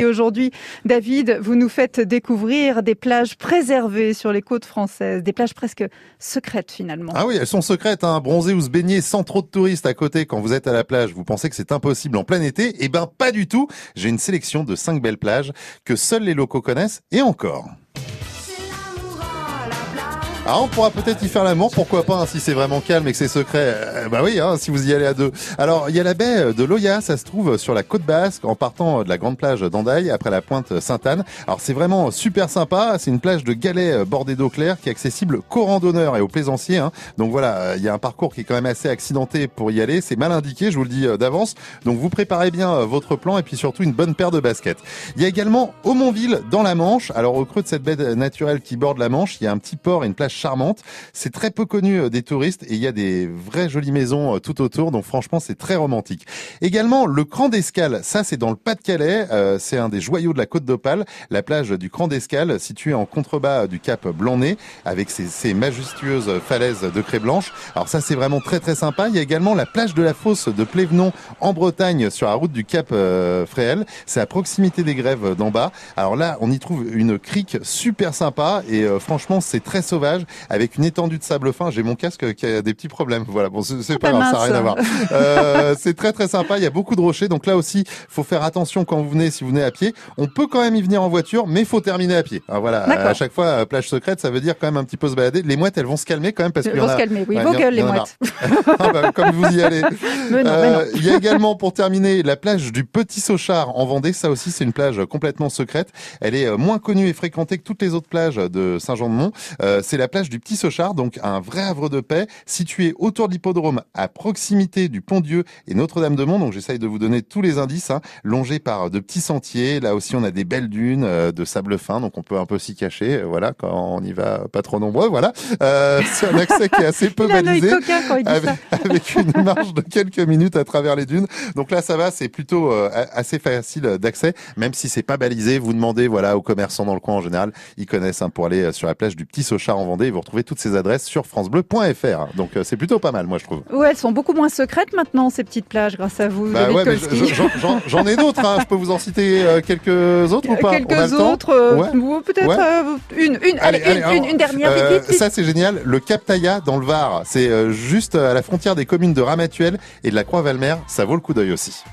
Et aujourd'hui, David, vous nous faites découvrir des plages préservées sur les côtes françaises, des plages presque secrètes finalement. Ah oui, elles sont secrètes, hein. bronzer ou se baigner sans trop de touristes à côté quand vous êtes à la plage. Vous pensez que c'est impossible en plein été? Eh ben pas du tout. J'ai une sélection de cinq belles plages que seuls les locaux connaissent et encore. Ah, on pourra peut-être y faire l'amour, pourquoi pas, hein, si c'est vraiment calme et que c'est secret. Euh, bah oui, hein, si vous y allez à deux. Alors, il y a la baie de Loya, ça se trouve sur la côte basque, en partant de la grande plage d'Andaille, après la pointe Sainte-Anne. Alors, c'est vraiment super sympa. C'est une plage de galets euh, bordée d'eau claire qui est accessible qu'aux randonneurs et aux plaisanciers. Hein. Donc voilà, il y a un parcours qui est quand même assez accidenté pour y aller. C'est mal indiqué, je vous le dis euh, d'avance. Donc vous préparez bien votre plan et puis surtout une bonne paire de baskets. Il y a également Aumonville dans la Manche. Alors au creux de cette baie naturelle qui borde la Manche, il y a un petit port et une plage charmante. C'est très peu connu euh, des touristes et il y a des vraies jolies maisons euh, tout autour. Donc franchement, c'est très romantique. Également, le Cran d'Escale. Ça, c'est dans le Pas-de-Calais. Euh, c'est un des joyaux de la côte d'Opale. La plage du Cran d'Escale, située en contrebas du cap Blanc-Nez, avec ses, majestueuses falaises de craie blanche. Alors ça, c'est vraiment très très sympa. Il y a également la plage de la Fosse de Plévenon en Bretagne, sur la route du cap Fréhel. C'est à proximité des grèves d'en bas. Alors là, on y trouve une crique super sympa et franchement, c'est très sauvage avec une étendue de sable fin. J'ai mon casque qui a des petits problèmes. Voilà, bon, c'est ah, pas grave, ça n'a rien à voir. Euh, c'est très très sympa. Il y a beaucoup de rochers, donc là aussi, faut faire attention quand vous venez. Si vous venez à pied, on peut quand même y venir en voiture, mais faut terminer à pied. Alors, voilà, à chaque fois, euh, plage secrète, ça veut dire quand même un petit peu se balader. Les mouettes, elles vont se calmer quand même parce qu'elles vont se calmer. Oui, vos gueules les mouettes. ah bah, comme vous y allez. Euh, il y a également pour terminer la plage du Petit Sauchard en Vendée. Ça aussi, c'est une plage complètement secrète. Elle est moins connue et fréquentée que toutes les autres plages de Saint-Jean-de-Mont. c'est la plage du Petit Sauchard donc un vrai havre de paix, situé autour de l'hippodrome, à proximité du Pont-Dieu et Notre-Dame-de-Mont. Donc j'essaye de vous donner tous les indices, hein, longé par de petits sentiers. Là aussi, on a des belles dunes euh, de sable fin, donc on peut un peu s'y cacher. Euh, voilà, quand on y va pas trop nombreux. Voilà, euh, c'est un accès qui est assez peu balisé, avec, une marge de quelques minutes à travers les dunes. Donc là, ça va, c'est plutôt assez facile d'accès, même si c'est pas balisé. Vous demandez, voilà, aux commerçants dans le coin en général, ils connaissent hein, pour aller sur la plage du Petit Sauchard en Vendée. Et vous retrouvez toutes ces adresses sur francebleu.fr. Donc euh, c'est plutôt pas mal, moi je trouve. Ouais, elles sont beaucoup moins secrètes maintenant ces petites plages grâce à vous. Bah j'en ai d'autres. Hein. Je peux vous en citer euh, quelques autres ou pas? Quelques autres, euh, peut-être une, une, allez, une, une, dernière. ça c'est génial. Le Cap Taïa dans le Var, c'est juste à la des communes de Ramatuelle et de la Croix-Valmer. Ça vaut le coup d'œil aussi.